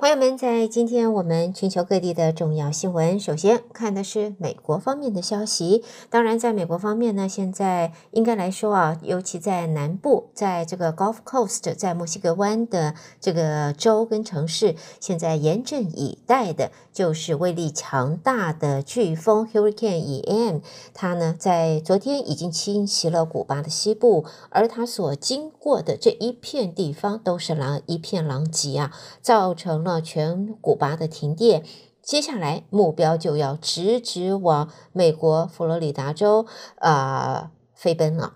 朋友们，在今天我们全球各地的重要新闻，首先看的是美国方面的消息。当然，在美国方面呢，现在应该来说啊，尤其在南部，在这个 Gulf Coast，在墨西哥湾的这个州跟城市，现在严阵以待的就是威力强大的飓风 Hurricane Ian。它呢，在昨天已经侵袭了古巴的西部，而它所经过的这一片地方都是狼一片狼藉啊，造成全古巴的停电，接下来目标就要直直往美国佛罗里达州啊、飞奔了。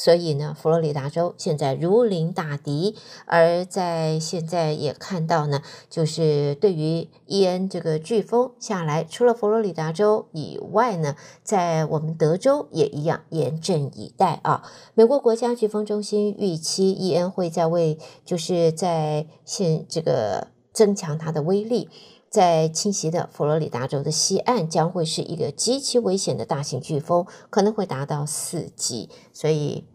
所以呢，佛罗里达州现在如临大敌，而在现在也看到呢，就是对于伊恩这个飓风下来，除了佛罗里达州以外呢，在我们德州也一样严阵以待啊。美国国家飓风中心预期伊恩会在为就是在现这个。增强它的威力，在侵袭的佛罗里达州的西岸将会是一个极其危险的大型飓风，可能会达到四级。所以，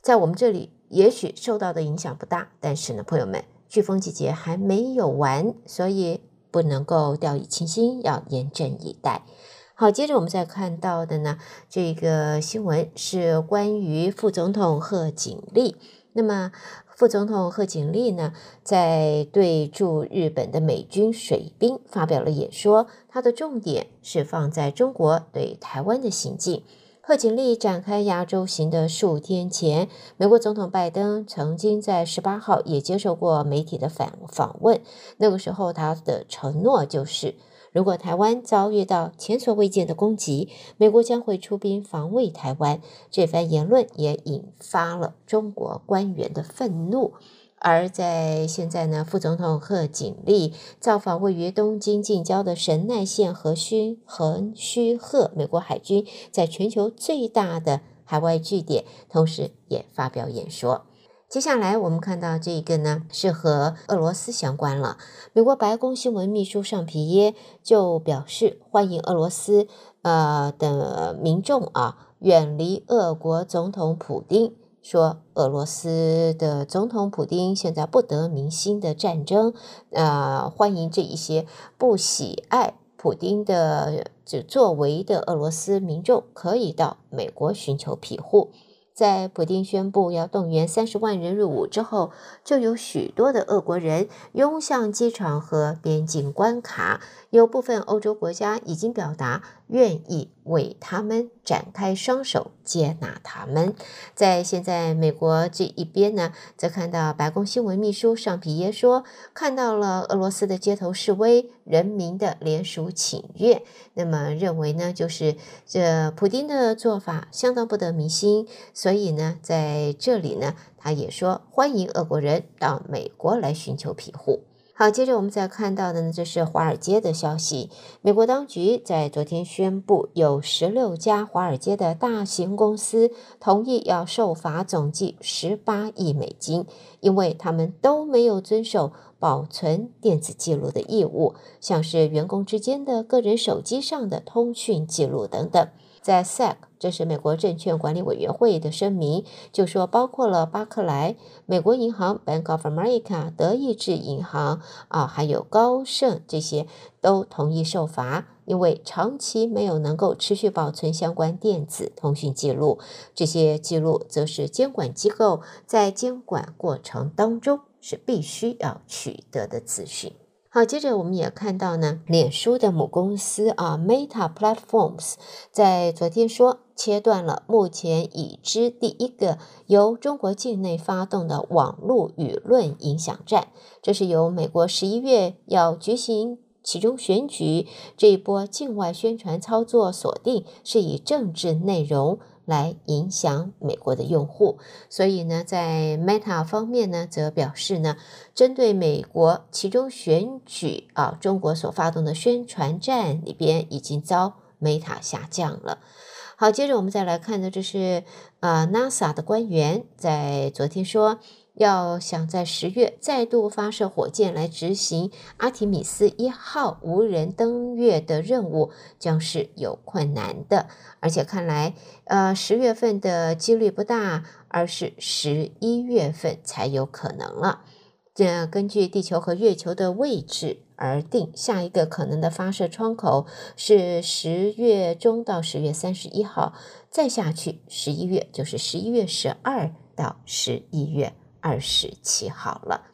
在我们这里也许受到的影响不大，但是呢，朋友们，飓风季节还没有完，所以不能够掉以轻心，要严阵以待。好，接着我们再看到的呢，这个新闻是关于副总统贺锦丽。那么，副总统贺锦丽呢，在对驻日本的美军水兵发表了演说，他的重点是放在中国对台湾的行径。贺锦丽展开亚洲行的数天前，美国总统拜登曾经在十八号也接受过媒体的访访问，那个时候他的承诺就是。如果台湾遭遇到前所未见的攻击，美国将会出兵防卫台湾。这番言论也引发了中国官员的愤怒。而在现在呢，副总统贺锦丽造访位于东京近郊的神奈县横须横须贺美国海军在全球最大的海外据点，同时也发表演说。接下来我们看到这一个呢，是和俄罗斯相关了。美国白宫新闻秘书尚皮耶就表示，欢迎俄罗斯呃的民众啊远离俄国总统普丁，说俄罗斯的总统普丁现在不得民心的战争，呃，欢迎这一些不喜爱普丁的这作为的俄罗斯民众可以到美国寻求庇护。在普京宣布要动员三十万人入伍之后，就有许多的俄国人涌向机场和边境关卡。有部分欧洲国家已经表达愿意为他们展开双手接纳他们。在现在美国这一边呢，则看到白宫新闻秘书尚皮耶说，看到了俄罗斯的街头示威，人民的联署请愿，那么认为呢，就是这普丁的做法相当不得民心，所以呢，在这里呢，他也说欢迎俄国人到美国来寻求庇护。好，接着我们再看到的呢，这是华尔街的消息。美国当局在昨天宣布，有十六家华尔街的大型公司同意要受罚总计十八亿美金，因为他们都没有遵守保存电子记录的义务，像是员工之间的个人手机上的通讯记录等等。在 SEC，这是美国证券管理委员会的声明，就说包括了巴克莱、美国银行 （Bank of America）、德意志银行啊，还有高盛这些都同意受罚，因为长期没有能够持续保存相关电子通讯记录。这些记录则是监管机构在监管过程当中是必须要取得的资讯。好，接着我们也看到呢，脸书的母公司啊，Meta Platforms 在昨天说，切断了目前已知第一个由中国境内发动的网络舆论影响战。这是由美国十一月要举行其中选举这一波境外宣传操作锁定，是以政治内容。来影响美国的用户，所以呢，在 Meta 方面呢，则表示呢，针对美国其中选举啊，中国所发动的宣传战里边已经遭 Meta 下降了。好，接着我们再来看的，这是啊 NASA 的官员在昨天说。要想在十月再度发射火箭来执行阿提米斯一号无人登月的任务，将是有困难的。而且看来，呃，十月份的几率不大，而是十一月份才有可能了。这根据地球和月球的位置而定，下一个可能的发射窗口是十月中到十月三十一号，再下去十一月就是十一月十二到十一月二十七号了。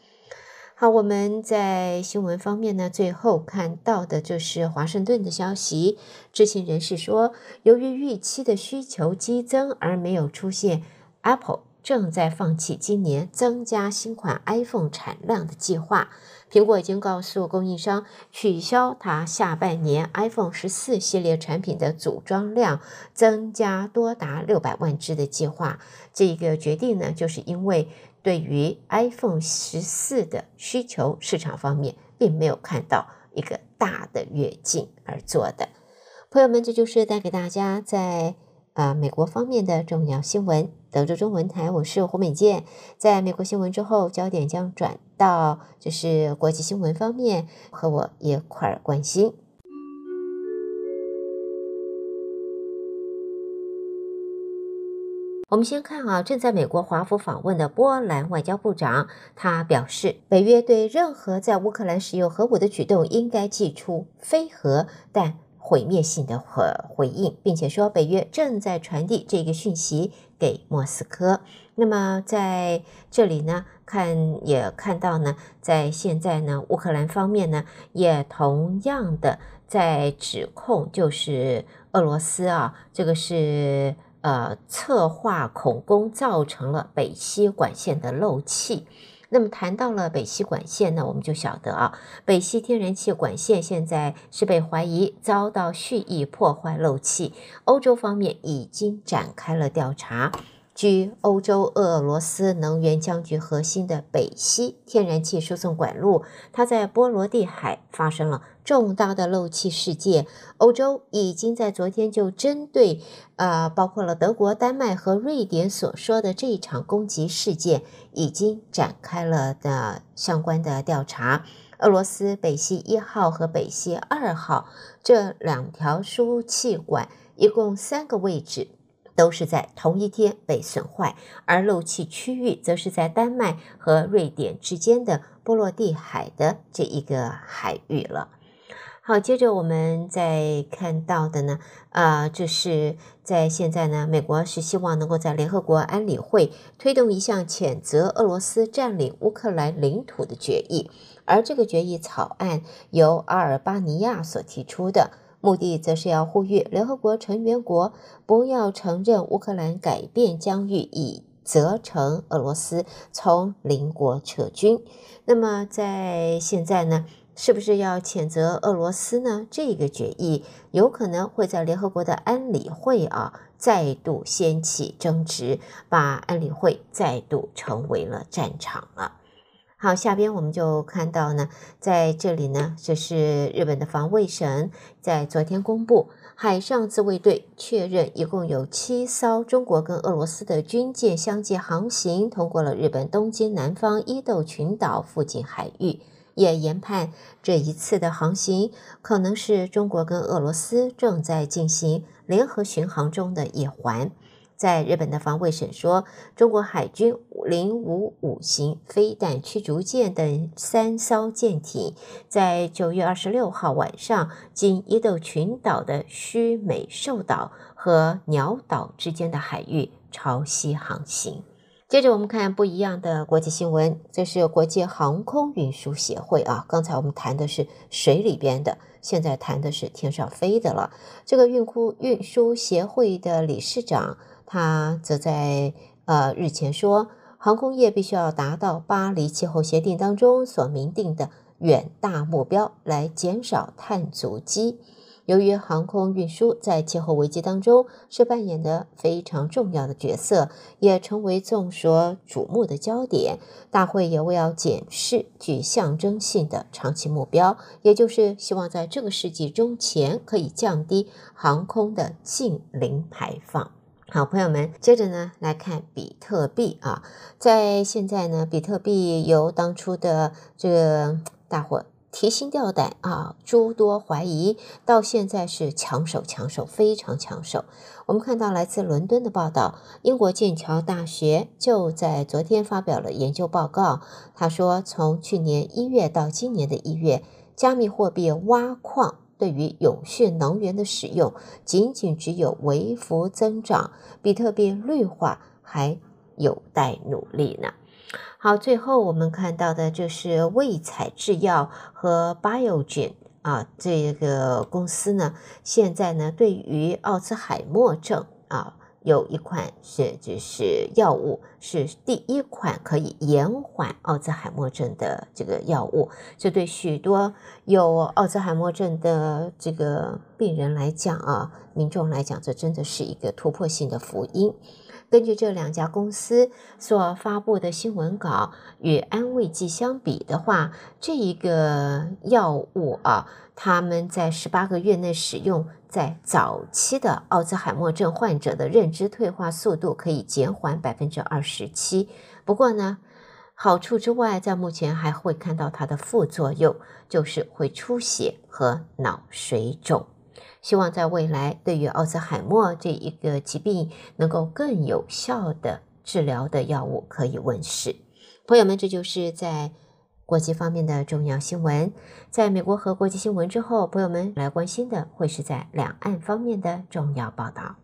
好，我们在新闻方面呢，最后看到的就是华盛顿的消息。知情人士说，由于预期的需求激增而没有出现，Apple 正在放弃今年增加新款 iPhone 产量的计划。苹果已经告诉供应商，取消它下半年 iPhone 十四系列产品的组装量增加多达六百万只的计划。这个决定呢，就是因为。对于 iPhone 十四的需求市场方面，并没有看到一个大的跃进而做的。朋友们，这就是带给大家在、啊、美国方面的重要新闻。德州中文台，我是胡美健。在美国新闻之后，焦点将转到就是国际新闻方面，和我一块儿关心。我们先看啊，正在美国华府访问的波兰外交部长，他表示，北约对任何在乌克兰使用核武的举动应该祭出非核但毁灭性的回回应，并且说，北约正在传递这个讯息给莫斯科。那么在这里呢，看也看到呢，在现在呢，乌克兰方面呢，也同样的在指控，就是俄罗斯啊，这个是。呃，策划恐攻造成了北溪管线的漏气。那么谈到了北溪管线呢，我们就晓得啊，北溪天然气管线现在是被怀疑遭到蓄意破坏漏气，欧洲方面已经展开了调查。据欧洲俄罗斯能源僵局核心的北溪天然气输送管路，它在波罗的海发生了重大的漏气事件。欧洲已经在昨天就针对，呃，包括了德国、丹麦和瑞典所说的这一场攻击事件，已经展开了的相关的调查。俄罗斯北溪一号和北溪二号这两条输气管，一共三个位置。都是在同一天被损坏，而漏气区域则是在丹麦和瑞典之间的波罗的海的这一个海域了。好，接着我们再看到的呢，啊，这是在现在呢，美国是希望能够在联合国安理会推动一项谴责俄罗斯占领乌克兰领土的决议，而这个决议草案由阿尔巴尼亚所提出的。目的则是要呼吁联合国成员国不要承认乌克兰改变疆域，以责成俄罗斯从邻国撤军。那么在现在呢，是不是要谴责俄罗斯呢？这个决议有可能会在联合国的安理会啊再度掀起争执，把安理会再度成为了战场了。好，下边我们就看到呢，在这里呢，这是日本的防卫省在昨天公布，海上自卫队确认一共有七艘中国跟俄罗斯的军舰相继航行通过了日本东京南方伊豆群岛附近海域，也研判这一次的航行可能是中国跟俄罗斯正在进行联合巡航中的一环。在日本的防卫省说，中国海军零五五型飞弹驱逐舰等三艘舰艇，在九月二十六号晚上经伊豆群岛的须美寿岛和鸟岛之间的海域朝西航行。接着我们看不一样的国际新闻，这是国际航空运输协会啊。刚才我们谈的是水里边的，现在谈的是天上飞的了。这个运输运输协会的理事长。他则在呃日前说，航空业必须要达到巴黎气候协定当中所明定的远大目标，来减少碳足迹。由于航空运输在气候危机当中是扮演的非常重要的角色，也成为众所瞩目的焦点。大会也为要检视具象征性的长期目标，也就是希望在这个世纪中前可以降低航空的净零排放。好，朋友们，接着呢来看比特币啊，在现在呢，比特币由当初的这个大伙提心吊胆啊，诸多怀疑，到现在是抢手抢手，非常抢手。我们看到来自伦敦的报道，英国剑桥大学就在昨天发表了研究报告。他说，从去年一月到今年的一月，加密货币挖矿对于永续能源的使用，仅仅只有微幅增长，比特币绿化还有待努力呢。好，最后我们看到的就是卫采制药和 Biogen 啊，这个公司呢，现在呢，对于奥兹海默症啊，有一款是就是药物，是第一款可以延缓奥兹海默症的这个药物，这对许多有奥兹海默症的这个病人来讲啊，民众来讲，这真的是一个突破性的福音。根据这两家公司所发布的新闻稿，与安慰剂相比的话，这一个药物啊，他们在十八个月内使用，在早期的奥兹海默症患者的认知退化速度可以减缓百分之二十七。不过呢，好处之外，在目前还会看到它的副作用，就是会出血和脑水肿。希望在未来，对于奥茨海默这一个疾病，能够更有效的治疗的药物可以问世。朋友们，这就是在国际方面的重要新闻。在美国和国际新闻之后，朋友们来关心的会是在两岸方面的重要报道。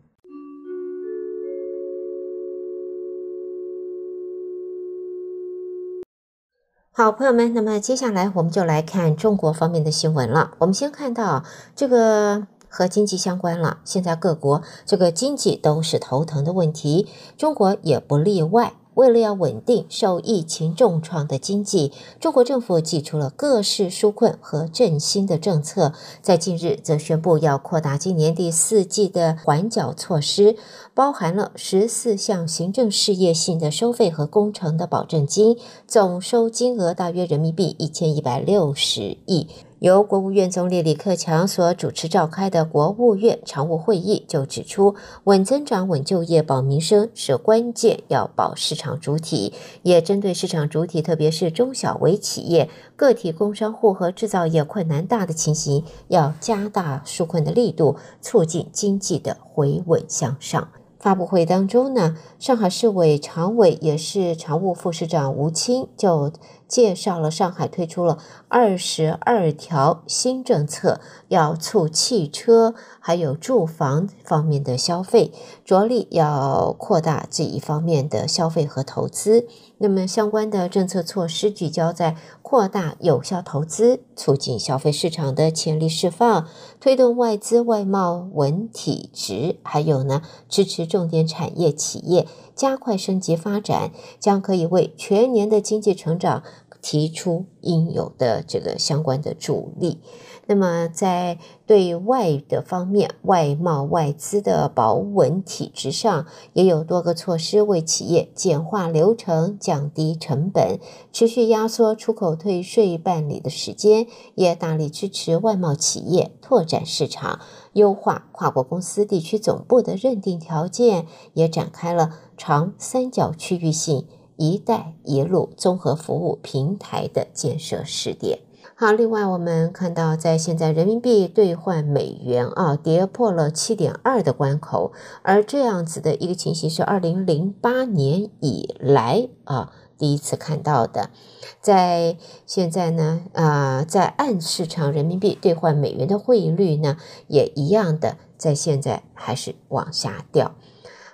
好，朋友们，那么接下来我们就来看中国方面的新闻了。我们先看到这个。和经济相关了，现在各国这个经济都是头疼的问题，中国也不例外。为了要稳定受疫情重创的经济，中国政府祭出了各式纾困和振兴的政策。在近日，则宣布要扩大今年第四季的缓缴措施，包含了十四项行政事业性的收费和工程的保证金，总收金额大约人民币一千一百六十亿。由国务院总理李克强所主持召开的国务院常务会议就指出，稳增长、稳就业、保民生是关键，要保市场主体。也针对市场主体，特别是中小微企业、个体工商户和制造业困难大的情形，要加大纾困的力度，促进经济的回稳向上。发布会当中呢，上海市委常委也是常务副市长吴清就介绍了上海推出了二十二条新政策，要促汽车还有住房方面的消费，着力要扩大这一方面的消费和投资。那么相关的政策措施聚焦在扩大有效投资、促进消费市场的潜力释放、推动外资外贸稳体质，还有呢，支持重点产业企业加快升级发展，将可以为全年的经济成长提出应有的这个相关的助力。那么，在对外的方面，外贸外资的保稳体制上，也有多个措施为企业简化流程、降低成本，持续压缩出口退税办理的时间，也大力支持外贸企业拓展市场，优化跨国公司地区总部的认定条件，也展开了长三角区域性“一带一路”综合服务平台的建设试点。好，另外我们看到，在现在人民币兑换美元啊，跌破了七点二的关口，而这样子的一个情形是二零零八年以来啊第一次看到的。在现在呢，啊，在岸市场人民币兑换美元的汇率呢，也一样的，在现在还是往下掉。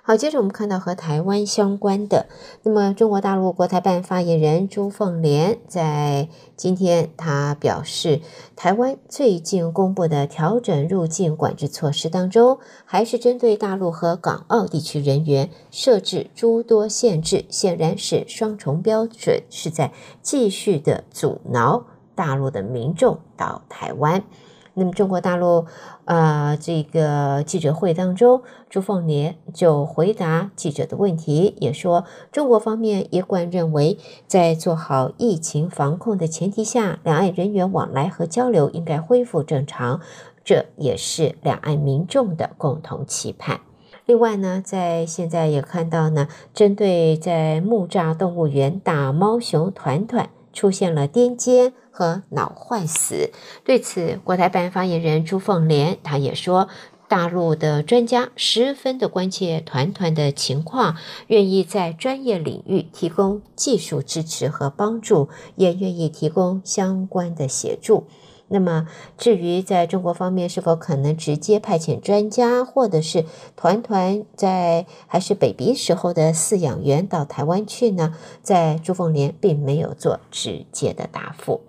好，接着我们看到和台湾相关的，那么中国大陆国台办发言人朱凤莲在今天他表示，台湾最近公布的调整入境管制措施当中，还是针对大陆和港澳地区人员设置诸多限制，显然是双重标准，是在继续的阻挠大陆的民众到台湾。那么，中国大陆啊、呃，这个记者会当中，朱凤莲就回答记者的问题，也说中国方面一贯认为，在做好疫情防控的前提下，两岸人员往来和交流应该恢复正常，这也是两岸民众的共同期盼。另外呢，在现在也看到呢，针对在木栅动物园打猫熊团团。出现了癫痫和脑坏死。对此，国台办发言人朱凤莲他也说。大陆的专家十分的关切团团的情况，愿意在专业领域提供技术支持和帮助，也愿意提供相关的协助。那么，至于在中国方面是否可能直接派遣专家，或者是团团在还是 baby 时候的饲养员到台湾去呢？在朱凤莲并没有做直接的答复。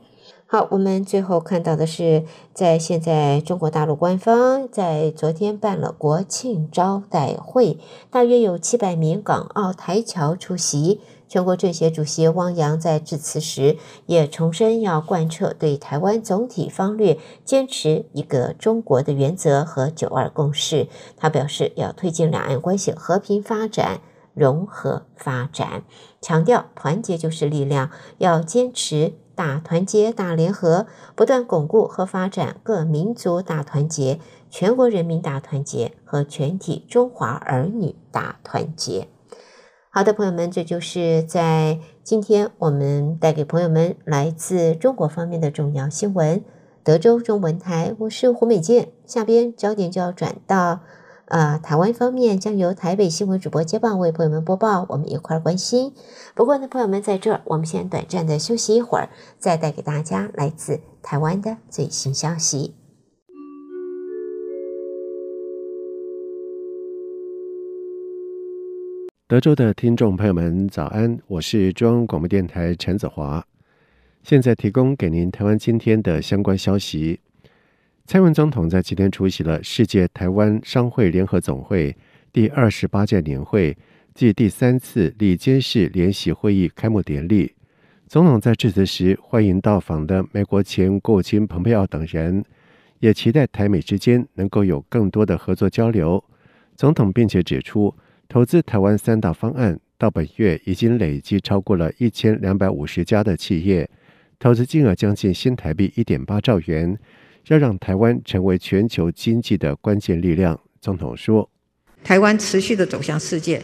好，我们最后看到的是，在现在中国大陆官方在昨天办了国庆招待会，大约有七百名港澳台侨出席。全国政协主席汪洋在致辞时也重申要贯彻对台湾总体方略，坚持一个中国的原则和九二共识。他表示要推进两岸关系和平发展、融合发展，强调团结就是力量，要坚持。大团结、大联合，不断巩固和发展各民族大团结、全国人民大团结和全体中华儿女大团结。好的，朋友们，这就是在今天我们带给朋友们来自中国方面的重要新闻。德州中文台，我是胡美健。下边焦点就要转到。呃，台湾方面将由台北新闻主播接棒为朋友们播报，我们一块儿关心。不过呢，朋友们在这儿，我们先短暂的休息一会儿，再带给大家来自台湾的最新消息。德州的听众朋友们，早安，我是中央广播电台陈子华，现在提供给您台湾今天的相关消息。蔡英文总统在今天出席了世界台湾商会联合总会第二十八届年会暨第三次理监事联席会议开幕典礼。总统在致辞时欢迎到访的美国前国务卿蓬佩奥等人，也期待台美之间能够有更多的合作交流。总统并且指出，投资台湾三大方案到本月已经累计超过了一千两百五十家的企业，投资金额将近新台币一点八兆元。要让台湾成为全球经济的关键力量，总统说：“台湾持续的走向世界，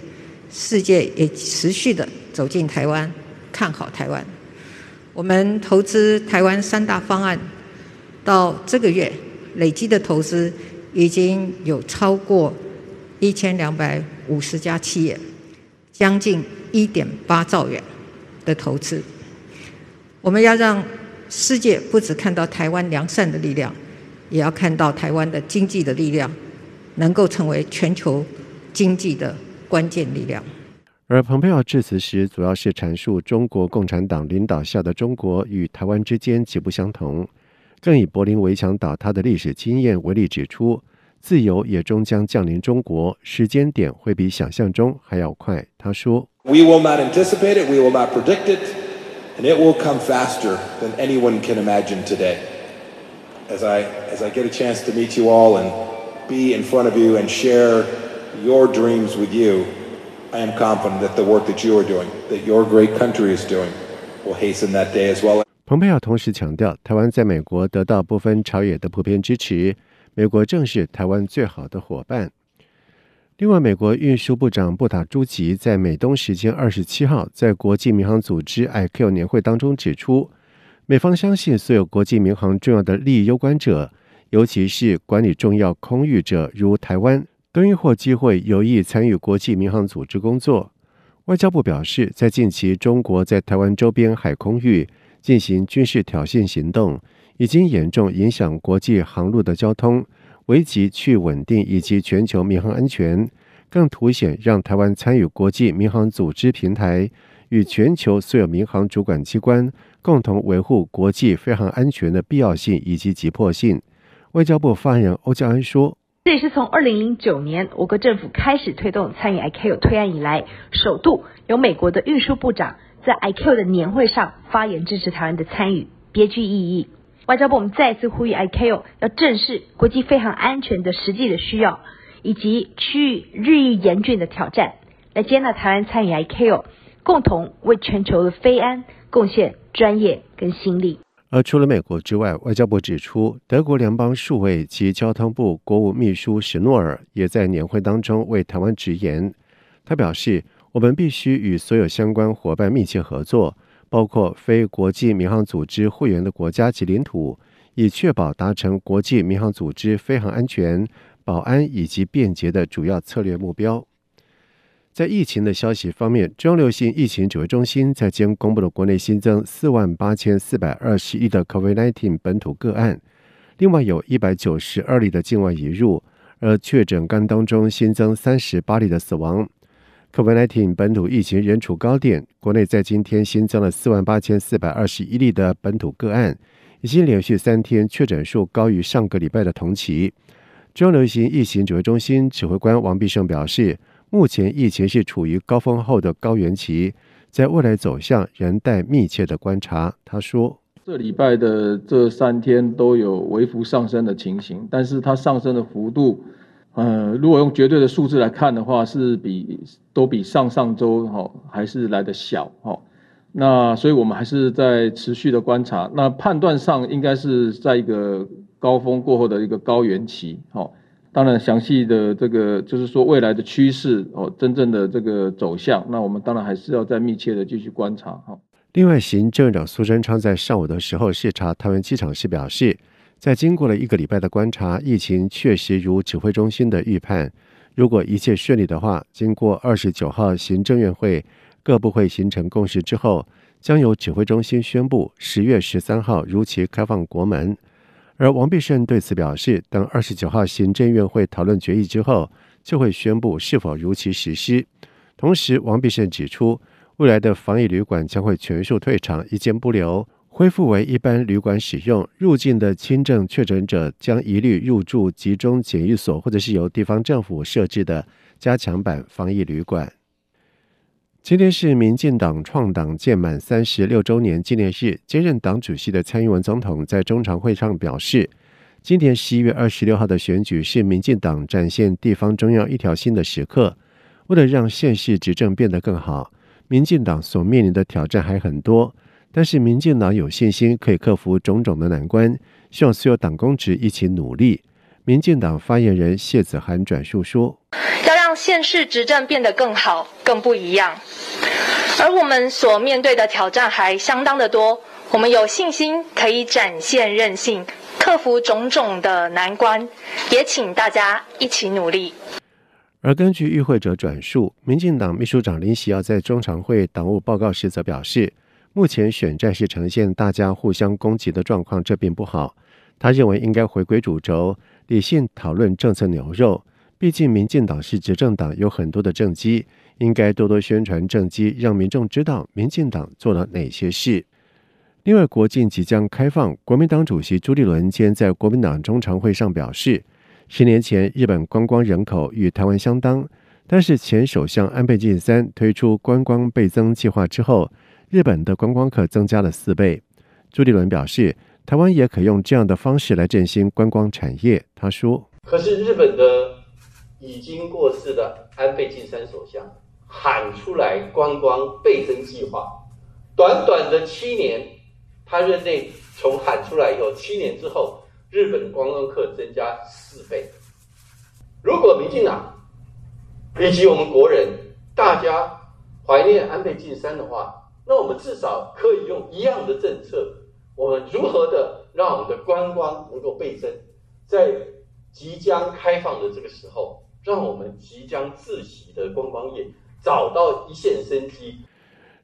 世界也持续的走进台湾，看好台湾。我们投资台湾三大方案，到这个月累计的投资已经有超过一千两百五十家企业，将近一点八兆元的投资。我们要让。”世界不只看到台湾良善的力量，也要看到台湾的经济的力量，能够成为全球经济的关键力量。而蓬佩奥致辞时，主要是阐述中国共产党领导下的中国与台湾之间极不相同，更以柏林围墙倒塌的历史经验为例，指出自由也终将降临中国，时间点会比想象中还要快。他说：“We will not anticipate it, we will not predict it.” And it will come faster than anyone can imagine today. As I, as I get a chance to meet you all and be in front of you and share your dreams with you, I am confident that the work that you are doing, that your great country is doing, will hasten that day as well. 蓬佩奥同时强调，台湾在美国得到不分朝野的普遍支持，美国正是台湾最好的伙伴。 另外，美国运输部长布塔朱吉在美东时间二十七号在国际民航组织 ICAO 年会当中指出，美方相信所有国际民航重要的利益攸关者，尤其是管理重要空域者，如台湾，都应或机会有意参与国际民航组织工作。外交部表示，在近期中国在台湾周边海空域进行军事挑衅行动，已经严重影响国际航路的交通。危及区域稳定以及全球民航安全，更凸显让台湾参与国际民航组织平台与全球所有民航主管机关共同维护国际飞航安全的必要性以及急迫性。外交部发言人欧教安说：“这也是从二零零九年我国政府开始推动参与 ICAO 推案以来，首度由美国的运输部长在 ICAO 的年会上发言支持台湾的参与，别具意义。”外交部，我们再次呼吁 ICAO 要正视国际飞行安全的实际的需要，以及区域日益严峻的挑战，来接纳台湾参与 ICAO，共同为全球的飞安贡献专业跟心力。而除了美国之外，外交部指出，德国联邦数位及交通部国务秘书史诺尔也在年会当中为台湾直言。他表示，我们必须与所有相关伙伴密切合作。包括非国际民航组织会员的国家及领土，以确保达成国际民航组织飞航安全、保安以及便捷的主要策略目标。在疫情的消息方面，中流行疫情指挥中心在今公布了国内新增四万八千四百二十一的 COVID-19 本土个案，另外有一百九十二例的境外移入，而确诊个案当中新增三十八例的死亡。COVID-19 本土疫情仍处高点，国内在今天新增了四万八千四百二十一例的本土个案，已经连续三天确诊数高于上个礼拜的同期。中央流行疫情指挥中心指挥官王必胜表示。目前疫情是处于高峰后的高原期，在未来走向仍待密切的观察。他说：“这礼拜的这三天都有微幅上升的情形，但是它上升的幅度，呃，如果用绝对的数字来看的话，是比都比上上周哈还是来得小哈。那所以我们还是在持续的观察。那判断上应该是在一个高峰过后的一个高原期哈。”当然，详细的这个就是说未来的趋势哦，真正的这个走向，那我们当然还是要再密切的继续观察哈。另外，行政院长苏贞昌在上午的时候视察桃园机场时表示，在经过了一个礼拜的观察，疫情确实如指挥中心的预判，如果一切顺利的话，经过二十九号行政院会各部会形成共识之后，将由指挥中心宣布十月十三号如期开放国门。而王必胜对此表示，等二十九号行政院会讨论决议之后，就会宣布是否如期实施。同时，王必胜指出，未来的防疫旅馆将会全数退场，一间不留，恢复为一般旅馆使用。入境的轻症确诊者将一律入住集中检疫所，或者是由地方政府设置的加强版防疫旅馆。今天是民进党创党建满三十六周年纪念日，接任党主席的蔡英文总统在中常会上表示，今年十一月二十六号的选举是民进党展现地方中央一条心的时刻。为了让县市执政变得更好，民进党所面临的挑战还很多，但是民进党有信心可以克服种种的难关，希望所有党公职一起努力。民进党发言人谢子涵转述说。要让县市执政变得更好、更不一样，而我们所面对的挑战还相当的多。我们有信心可以展现韧性，克服种种的难关，也请大家一起努力。而根据与会者转述，民进党秘书长林喜耀在中常会党务报告时则表示，目前选战是呈现大家互相攻击的状况，这并不好。他认为应该回归主轴，理性讨论政策牛肉。毕竟，民进党是执政党，有很多的政绩，应该多多宣传政绩，让民众知道民进党做了哪些事。另外，国境即将开放，国民党主席朱立伦今天在国民党中常会上表示，十年前日本观光人口与台湾相当，但是前首相安倍晋三推出观光倍增计划之后，日本的观光客增加了四倍。朱立伦表示，台湾也可用这样的方式来振兴观光产业。他说：“可是日本的。”已经过世的安倍晋三首相喊出来观光倍增计划，短短的七年，他任内从喊出来以后，七年之后，日本的观光客增加四倍。如果民进党以及我们国人大家怀念安倍晋三的话，那我们至少可以用一样的政策，我们如何的让我们的观光能够倍增，在即将开放的这个时候。让我们即将自习的观光业找到一线生机。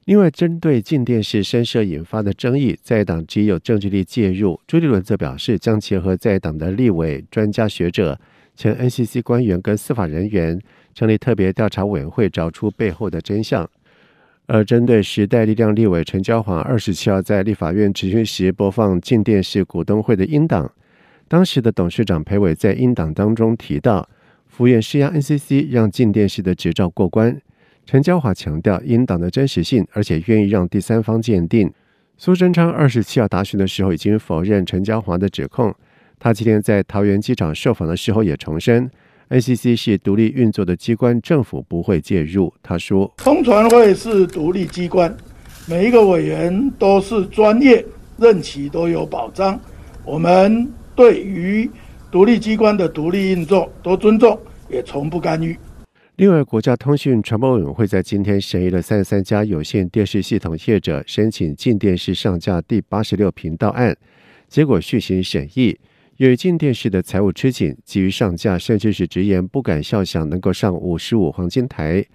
另外，针对静电视声摄引发的争议，在党极有政治力介入。朱立伦则表示，将结合在党的立委、专家学者、前 NCC 官员跟司法人员，成立特别调查委员会，找出背后的真相。而针对时代力量立委陈椒华二十七号在立法院质询时播放镜电视股东会的音档，当时的董事长裴伟在音档当中提到。府院施压 NCC 让镜电视的执照过关，陈椒华强调音档的真实性，而且愿意让第三方鉴定。苏贞昌二十七号答询的时候已经否认陈椒华的指控。他今天在桃园机场受访的时候也重申，NCC 是独立运作的机关，政府不会介入。他说，通传会是独立机关，每一个委员都是专业，任期都有保障。我们对于独立机关的独立运作都尊重，也从不干预。另外，国家通讯传播委员会在今天审议了三十三家有线电视系统业者申请进电视上架第八十六频道案，结果续行审议。由于镜电视的财务吃紧，急于上架，甚至是直言不敢笑想能够上五十五黄金台。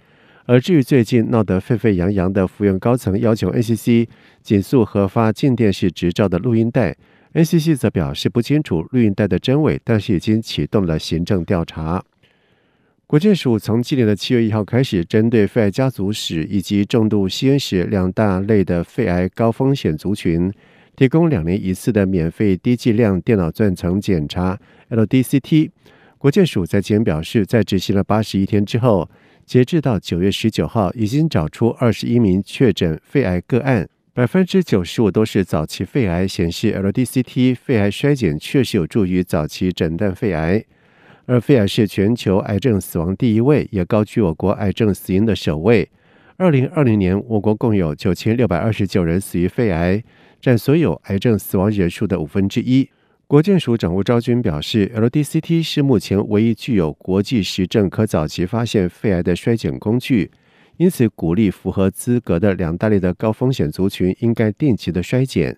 而至于最近闹得沸沸扬扬的福原高层要求 NCC 尽速核发静电视执照的录音带，NCC 则表示不清楚录音带的真伪，但是已经启动了行政调查。国健署从今年的七月一号开始，针对肺癌家族史以及重度吸烟史两大类的肺癌高风险族群，提供两年一次的免费低剂量电脑断层检查 （LDCT）。国健署在今天表示，在执行了八十一天之后，截至到九月十九号，已经找出二十一名确诊肺癌个案，百分之九十五都是早期肺癌，显示 LDCT 肺癌筛检确实有助于早期诊断肺癌。而肺癌是全球癌症死亡第一位，也高居我国癌症死因的首位。二零二零年，我国共有九千六百二十九人死于肺癌，占所有癌症死亡人数的五分之一。国健署长吴昭君表示，LDCT 是目前唯一具有国际实证可早期发现肺癌的衰减工具，因此鼓励符合资格的两大类的高风险族群应该定期的衰减。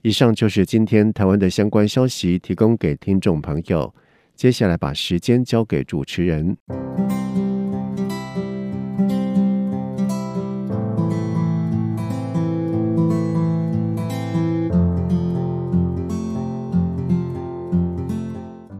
以上就是今天台湾的相关消息，提供给听众朋友。接下来把时间交给主持人。